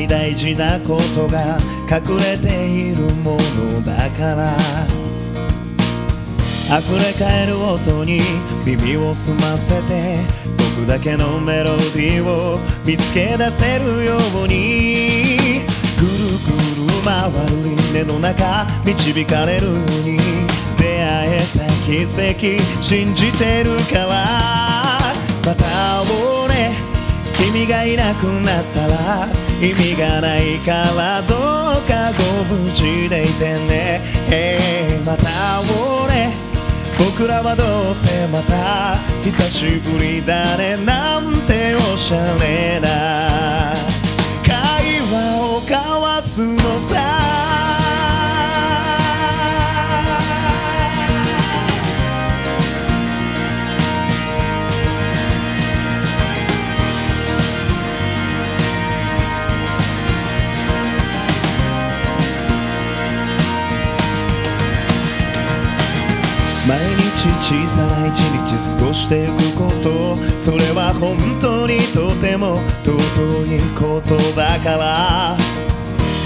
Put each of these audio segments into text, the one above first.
に大事なことが隠れているものだから。溢れ返る音に耳を澄ませて僕だけのメロディーを見つけ出せるように。ぐるぐる回る輪廻の中導かれるように。出会えた奇跡信じてるからまた俺君がいなくなったら意味がないからどうかご無事でいてね、Hey また俺僕らはどうせまた久しぶりだねなんておしゃれな毎日小さな一日過ごしていくことそれは本当にとても尊いことだから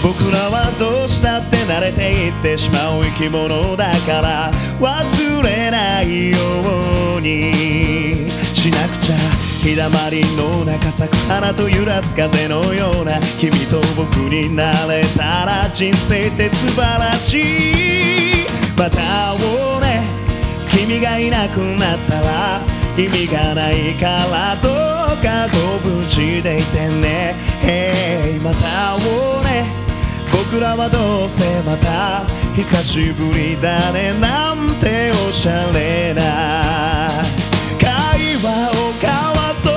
僕らはどうしたって慣れていってしまう生き物だから忘れないように。しなくちゃ日だまりの中咲く花と揺らす風のような君と僕になれたら人生って素晴らしい。また俺君がいなくなったら意味がないからどうかご無事でいてね。Hey また俺僕らはどうせまた久しぶりだねなんておしゃれな。会話を交わそう。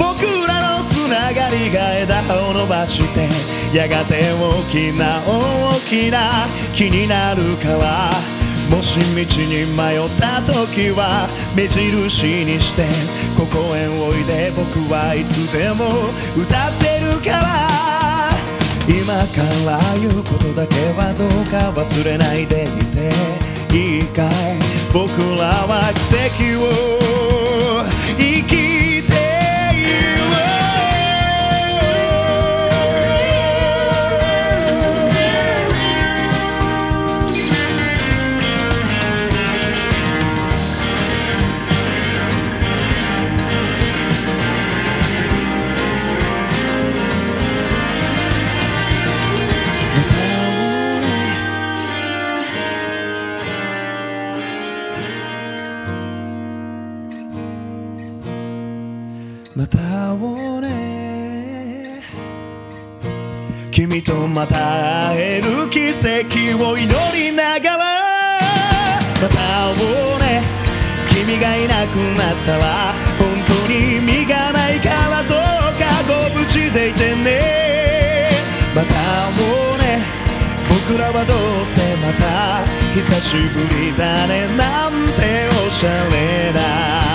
僕らのつながりが枝を伸ばしてやがて大きな大きな気になるから。もし道に迷った時は目印にしてここへおいで僕はいつでも歌ってるから。今から言うことだけはどうか忘れないでいていいかい。僕らは奇跡をまた俺。君とまた会える奇跡を祈りながら。また俺。君がいなくなったら本当に意味がないからどうかご無事でいてね。また俺。僕らはどうせまた久しぶりだね。なんておしゃれだ